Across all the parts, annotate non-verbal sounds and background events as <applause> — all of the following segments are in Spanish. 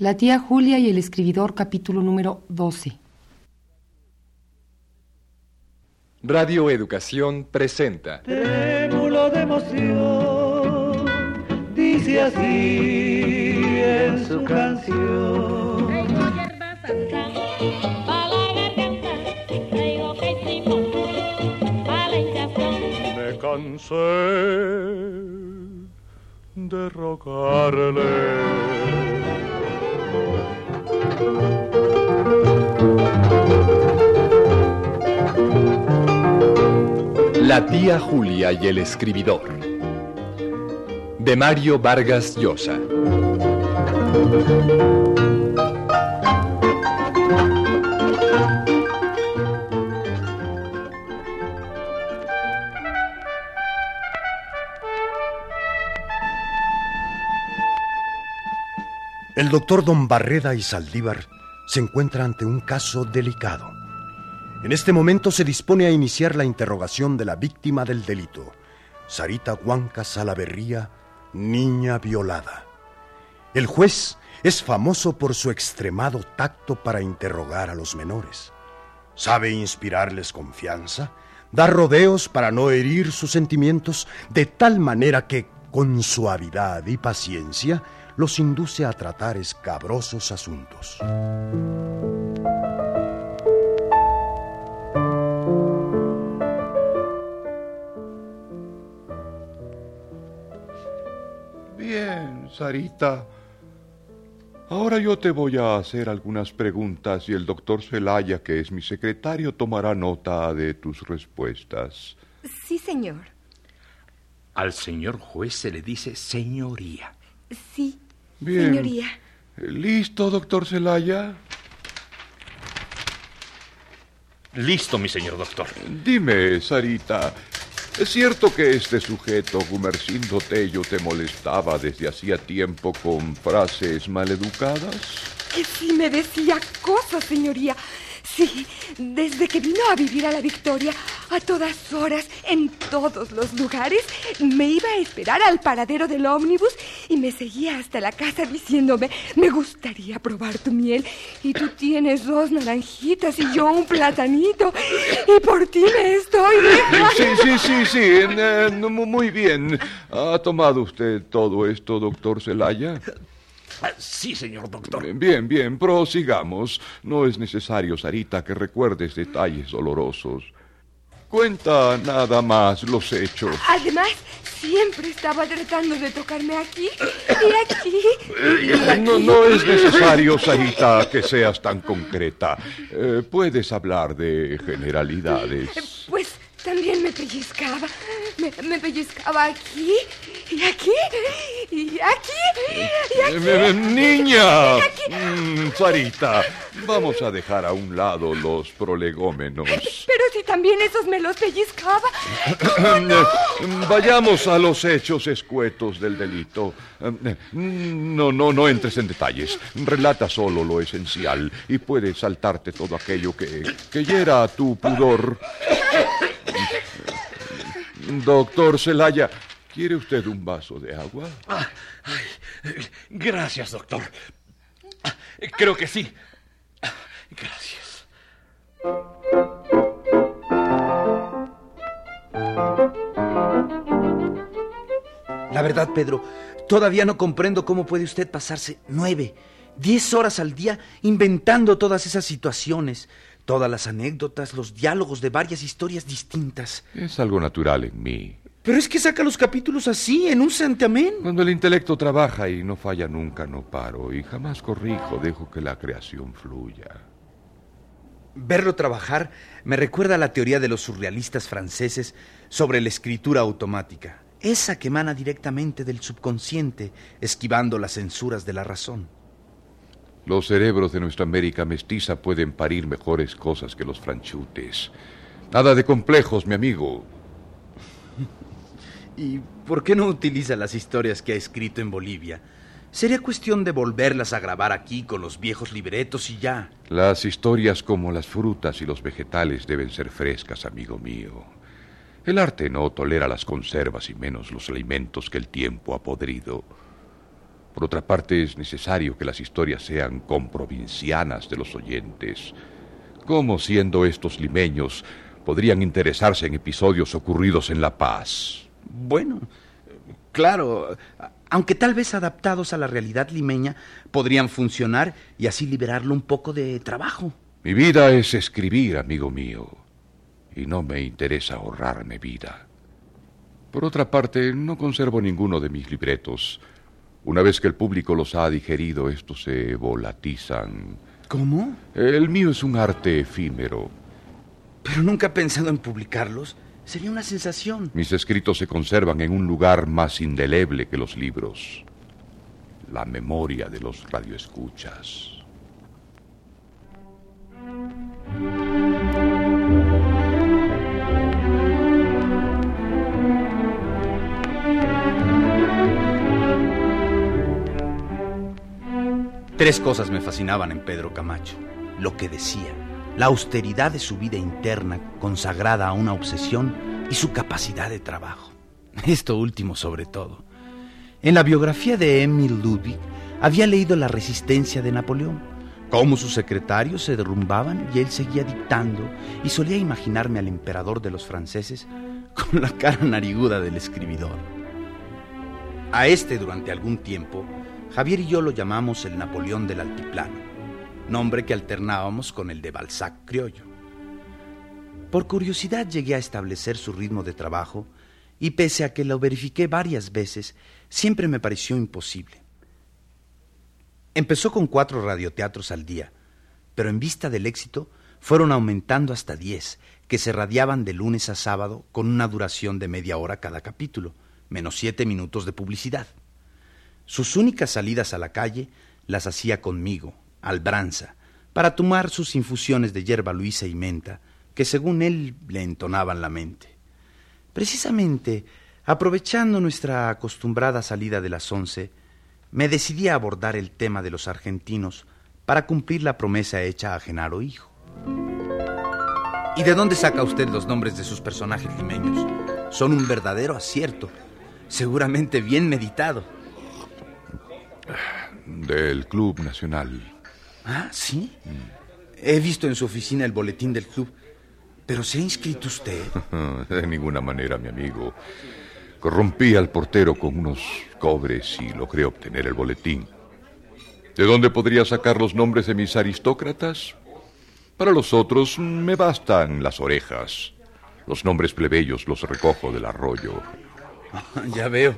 La tía Julia y el escribidor, capítulo número 12. Radio Educación presenta. Trémulo de emoción, dice así en su canción. Me cansé de rogarle. La tía Julia y el escribidor. De Mario Vargas Llosa. El doctor Don Barreda y Saldívar se encuentra ante un caso delicado. En este momento se dispone a iniciar la interrogación de la víctima del delito, Sarita Huanca Salaverría, niña violada. El juez es famoso por su extremado tacto para interrogar a los menores. Sabe inspirarles confianza, dar rodeos para no herir sus sentimientos, de tal manera que, con suavidad y paciencia, los induce a tratar escabrosos asuntos. Bien, Sarita. Ahora yo te voy a hacer algunas preguntas y el doctor Celaya, que es mi secretario, tomará nota de tus respuestas. Sí, señor. Al señor juez se le dice señoría. Sí, Bien. señoría. ¿Listo, doctor Celaya? Listo, mi señor doctor. Dime, Sarita, ¿es cierto que este sujeto, Gumercindo Tello, te molestaba desde hacía tiempo con frases maleducadas? Que sí me decía cosas, señoría. Sí, desde que vino a vivir a la Victoria, a todas horas, en todos los lugares, me iba a esperar al paradero del ómnibus y me seguía hasta la casa diciéndome, me gustaría probar tu miel y tú tienes dos naranjitas y yo un platanito y por ti me estoy... Sí, sí, sí, sí, mu- muy bien. ¿Ha tomado usted todo esto, doctor Celaya? Ah, Sí, señor doctor. Bien, bien, prosigamos. No es necesario, Sarita, que recuerdes detalles dolorosos. Cuenta nada más los hechos. Además, siempre estaba tratando de tocarme aquí y aquí. No, no es necesario, Sarita, que seas tan concreta. Eh, puedes hablar de generalidades. Pues también me pellizcaba. Me, me pellizcaba aquí y aquí y aquí y aquí. Eh, eh, ¡Niña! Mm, Sarita, vamos a dejar a un lado los prolegómenos. Pero si también esos me los pellizcaba. <coughs> Eh, Vayamos a los hechos escuetos del delito. Eh, No, no, no entres en detalles. Relata solo lo esencial y puedes saltarte todo aquello que, que hiera tu pudor. Doctor Celaya, ¿quiere usted un vaso de agua? Ah, ay, gracias, doctor. Creo que sí. Gracias. La verdad, Pedro, todavía no comprendo cómo puede usted pasarse nueve, diez horas al día inventando todas esas situaciones, todas las anécdotas, los diálogos de varias historias distintas. Es algo natural en mí. Pero es que saca los capítulos así, en un santiamén. Cuando el intelecto trabaja y no falla nunca, no paro y jamás corrijo, dejo que la creación fluya. Verlo trabajar me recuerda a la teoría de los surrealistas franceses sobre la escritura automática, esa que emana directamente del subconsciente, esquivando las censuras de la razón. Los cerebros de nuestra América mestiza pueden parir mejores cosas que los franchutes. Nada de complejos, mi amigo. <laughs> ¿Y por qué no utiliza las historias que ha escrito en Bolivia? Sería cuestión de volverlas a grabar aquí con los viejos libretos y ya. Las historias como las frutas y los vegetales deben ser frescas, amigo mío. El arte no tolera las conservas y menos los alimentos que el tiempo ha podrido. Por otra parte, es necesario que las historias sean comprovincianas de los oyentes. ¿Cómo, siendo estos limeños, podrían interesarse en episodios ocurridos en La Paz? Bueno, claro, aunque tal vez adaptados a la realidad limeña, podrían funcionar y así liberarlo un poco de trabajo. Mi vida es escribir, amigo mío, y no me interesa ahorrarme vida. Por otra parte, no conservo ninguno de mis libretos. Una vez que el público los ha digerido, estos se volatizan. ¿Cómo? El mío es un arte efímero. Pero nunca he pensado en publicarlos. Sería una sensación. Mis escritos se conservan en un lugar más indeleble que los libros. La memoria de los radioescuchas. Tres cosas me fascinaban en Pedro Camacho. Lo que decía, la austeridad de su vida interna consagrada a una obsesión y su capacidad de trabajo. <laughs> Esto último sobre todo. En la biografía de Emil Ludwig había leído la resistencia de Napoleón, cómo sus secretarios se derrumbaban y él seguía dictando y solía imaginarme al emperador de los franceses <laughs> con la cara nariguda del escribidor. A este durante algún tiempo Javier y yo lo llamamos el Napoleón del Altiplano, nombre que alternábamos con el de Balzac criollo. Por curiosidad llegué a establecer su ritmo de trabajo y pese a que lo verifiqué varias veces, siempre me pareció imposible. Empezó con cuatro radioteatros al día, pero en vista del éxito fueron aumentando hasta diez, que se radiaban de lunes a sábado con una duración de media hora cada capítulo, menos siete minutos de publicidad. Sus únicas salidas a la calle las hacía conmigo, Albranza, para tomar sus infusiones de hierba luisa y menta, que según él le entonaban la mente. Precisamente, aprovechando nuestra acostumbrada salida de las once, me decidí a abordar el tema de los argentinos para cumplir la promesa hecha a Genaro Hijo. ¿Y de dónde saca usted los nombres de sus personajes limeños? Son un verdadero acierto, seguramente bien meditado. Del Club Nacional. Ah, ¿sí? He visto en su oficina el boletín del club. ¿Pero se ha inscrito usted? <laughs> De ninguna manera, mi amigo. Corrompí al portero con unos cobres y logré obtener el boletín. ¿De dónde podría sacar los nombres de mis aristócratas? Para los otros me bastan las orejas. Los nombres plebeyos los recojo del arroyo. <laughs> ya veo.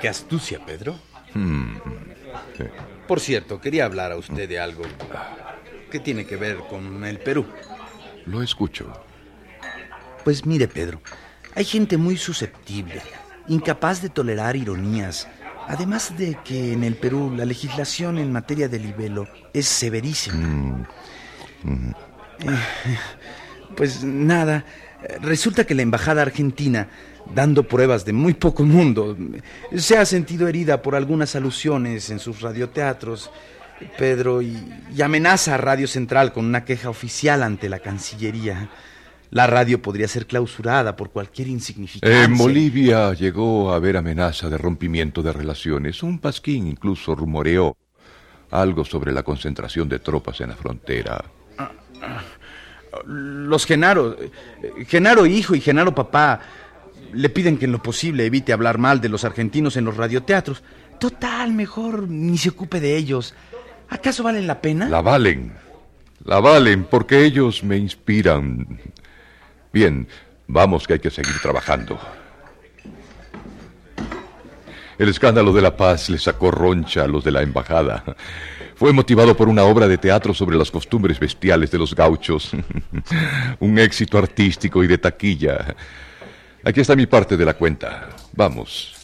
Qué astucia, Pedro. Hmm. Sí. Por cierto, quería hablar a usted de algo que tiene que ver con el Perú. Lo escucho. Pues mire, Pedro, hay gente muy susceptible, incapaz de tolerar ironías, además de que en el Perú la legislación en materia de libelo es severísima. Mm. Mm. Eh, pues nada, resulta que la embajada argentina, dando pruebas de muy poco mundo, se ha sentido herida por algunas alusiones en sus radioteatros, Pedro, y, y amenaza a Radio Central con una queja oficial ante la Cancillería. La radio podría ser clausurada por cualquier insignificancia. En Bolivia llegó a haber amenaza de rompimiento de relaciones. Un pasquín incluso rumoreó algo sobre la concentración de tropas en la frontera. Los Genaro, Genaro hijo y Genaro papá, le piden que en lo posible evite hablar mal de los argentinos en los radioteatros. Total, mejor ni se ocupe de ellos. ¿Acaso valen la pena? La valen. La valen porque ellos me inspiran. Bien, vamos que hay que seguir trabajando. El escándalo de la paz le sacó roncha a los de la embajada. Fue motivado por una obra de teatro sobre las costumbres bestiales de los gauchos. <laughs> Un éxito artístico y de taquilla. Aquí está mi parte de la cuenta. Vamos.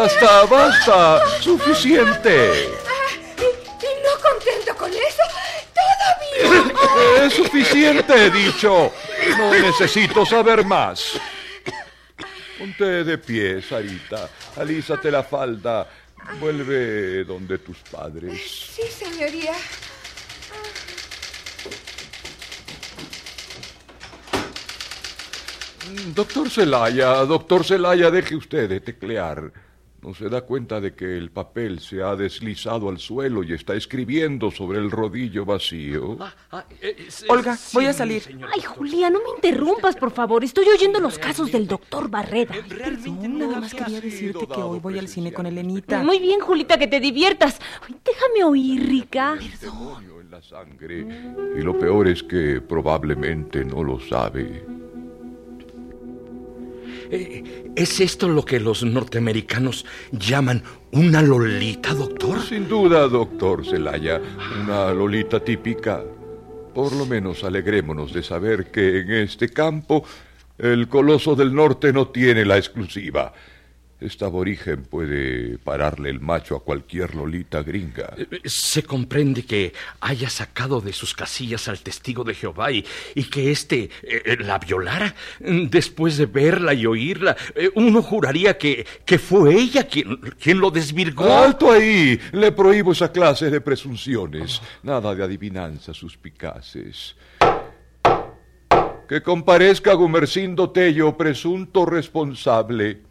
Basta, basta. Suficiente. Y, no contento con eso, todavía. Es suficiente, he dicho. No necesito saber más. Ponte de pie, Sarita. Alízate la falda. Vuelve donde tus padres. Sí, señoría. Doctor Celaya, doctor Celaya, deje usted de teclear. ¿No se da cuenta de que el papel se ha deslizado al suelo y está escribiendo sobre el rodillo vacío? Olga, voy a salir. Ay, Julia, no me interrumpas, por favor. Estoy oyendo los casos del doctor Barreda. Perdón, nada más quería decirte que hoy voy al cine con Elenita. Muy bien, Julita, que te diviertas. Ay, déjame oír, Rica. demonio en la sangre. Y lo peor es que probablemente no lo sabe. Eh, ¿Es esto lo que los norteamericanos llaman una lolita, doctor? Sin duda, doctor Celaya, una lolita típica. Por lo menos alegrémonos de saber que en este campo el coloso del norte no tiene la exclusiva. Esta aborigen puede pararle el macho a cualquier lolita gringa. Eh, Se comprende que haya sacado de sus casillas al testigo de Jehová y, y que éste eh, la violara. Después de verla y oírla, eh, uno juraría que, que fue ella quien, quien lo desvirgó. ¡Alto ahí! Le prohíbo esa clase de presunciones. Nada de adivinanzas suspicaces. Que comparezca Gumercindo Tello, presunto responsable.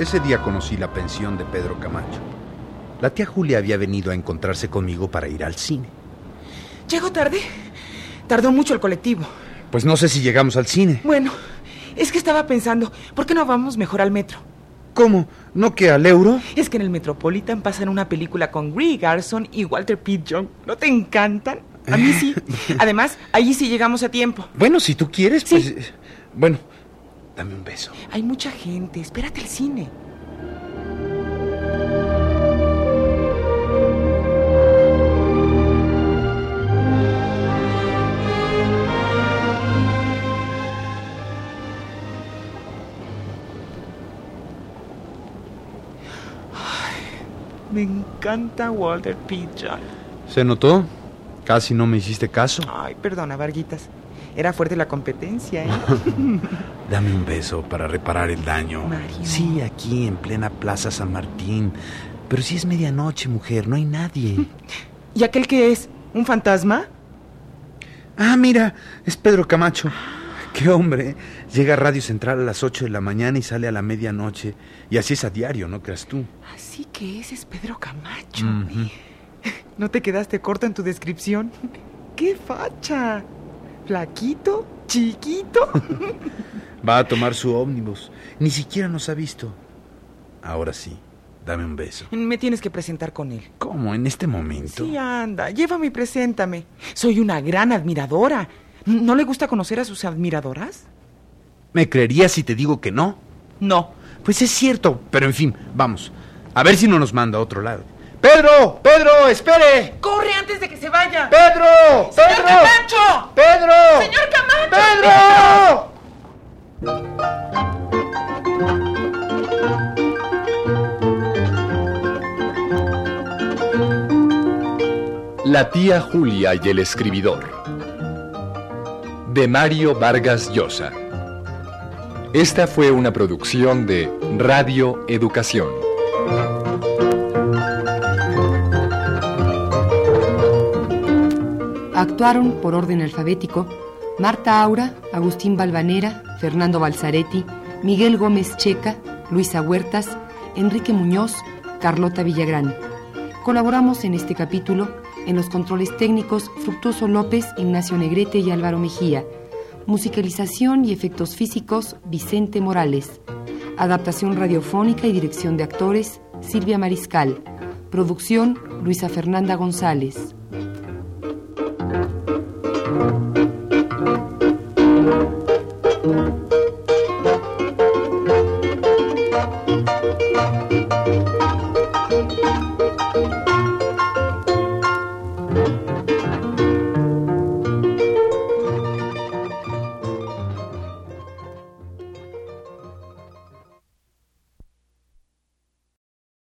Ese día conocí la pensión de Pedro Camacho. La tía Julia había venido a encontrarse conmigo para ir al cine. ¿Llego tarde? Tardó mucho el colectivo. Pues no sé si llegamos al cine. Bueno, es que estaba pensando, ¿por qué no vamos mejor al metro? ¿Cómo? ¿No que al euro? Es que en el Metropolitan pasan una película con Gree Garson y Walter Pidgeon. ¿No te encantan? A mí sí. <laughs> Además, allí sí llegamos a tiempo. Bueno, si tú quieres, pues... eh, Bueno, dame un beso. Hay mucha gente. Espérate el cine. Ay, me encanta Walter Pidgeon. ¿Se notó? Casi no me hiciste caso. Ay, perdona, Varguitas. Era fuerte la competencia, ¿eh? <laughs> Dame un beso para reparar el daño. Mario. Sí, aquí en plena Plaza San Martín. Pero si es medianoche, mujer, no hay nadie. <laughs> ¿Y aquel que es? ¿Un fantasma? Ah, mira, es Pedro Camacho. Qué hombre. ¿eh? Llega a Radio Central a las 8 de la mañana y sale a la medianoche. Y así es a diario, ¿no creas tú? Así que ese es Pedro Camacho. <laughs> ¿No te quedaste corto en tu descripción? ¡Qué facha! Flaquito, chiquito. <laughs> Va a tomar su ómnibus. Ni siquiera nos ha visto. Ahora sí, dame un beso. Me tienes que presentar con él. ¿Cómo? ¿En este momento? Sí, anda, llévame y preséntame. Soy una gran admiradora. ¿No le gusta conocer a sus admiradoras? ¿Me creerías si te digo que no? No. Pues es cierto, pero en fin, vamos. A ver si no nos manda a otro lado. ¡Pedro! ¡Pedro! ¡Espere! ¡Corre antes de que se vaya! ¡Pedro! ¡Señor ¡Pedro! ¡Pedro! La tía Julia y el escribidor. De Mario Vargas Llosa. Esta fue una producción de Radio Educación. Actuaron por orden alfabético Marta Aura, Agustín Balvanera, Fernando Balzaretti, Miguel Gómez Checa, Luisa Huertas, Enrique Muñoz, Carlota Villagrán. Colaboramos en este capítulo en los controles técnicos Fructuoso López, Ignacio Negrete y Álvaro Mejía. Musicalización y efectos físicos Vicente Morales. Adaptación radiofónica y dirección de actores Silvia Mariscal. Producción Luisa Fernanda González.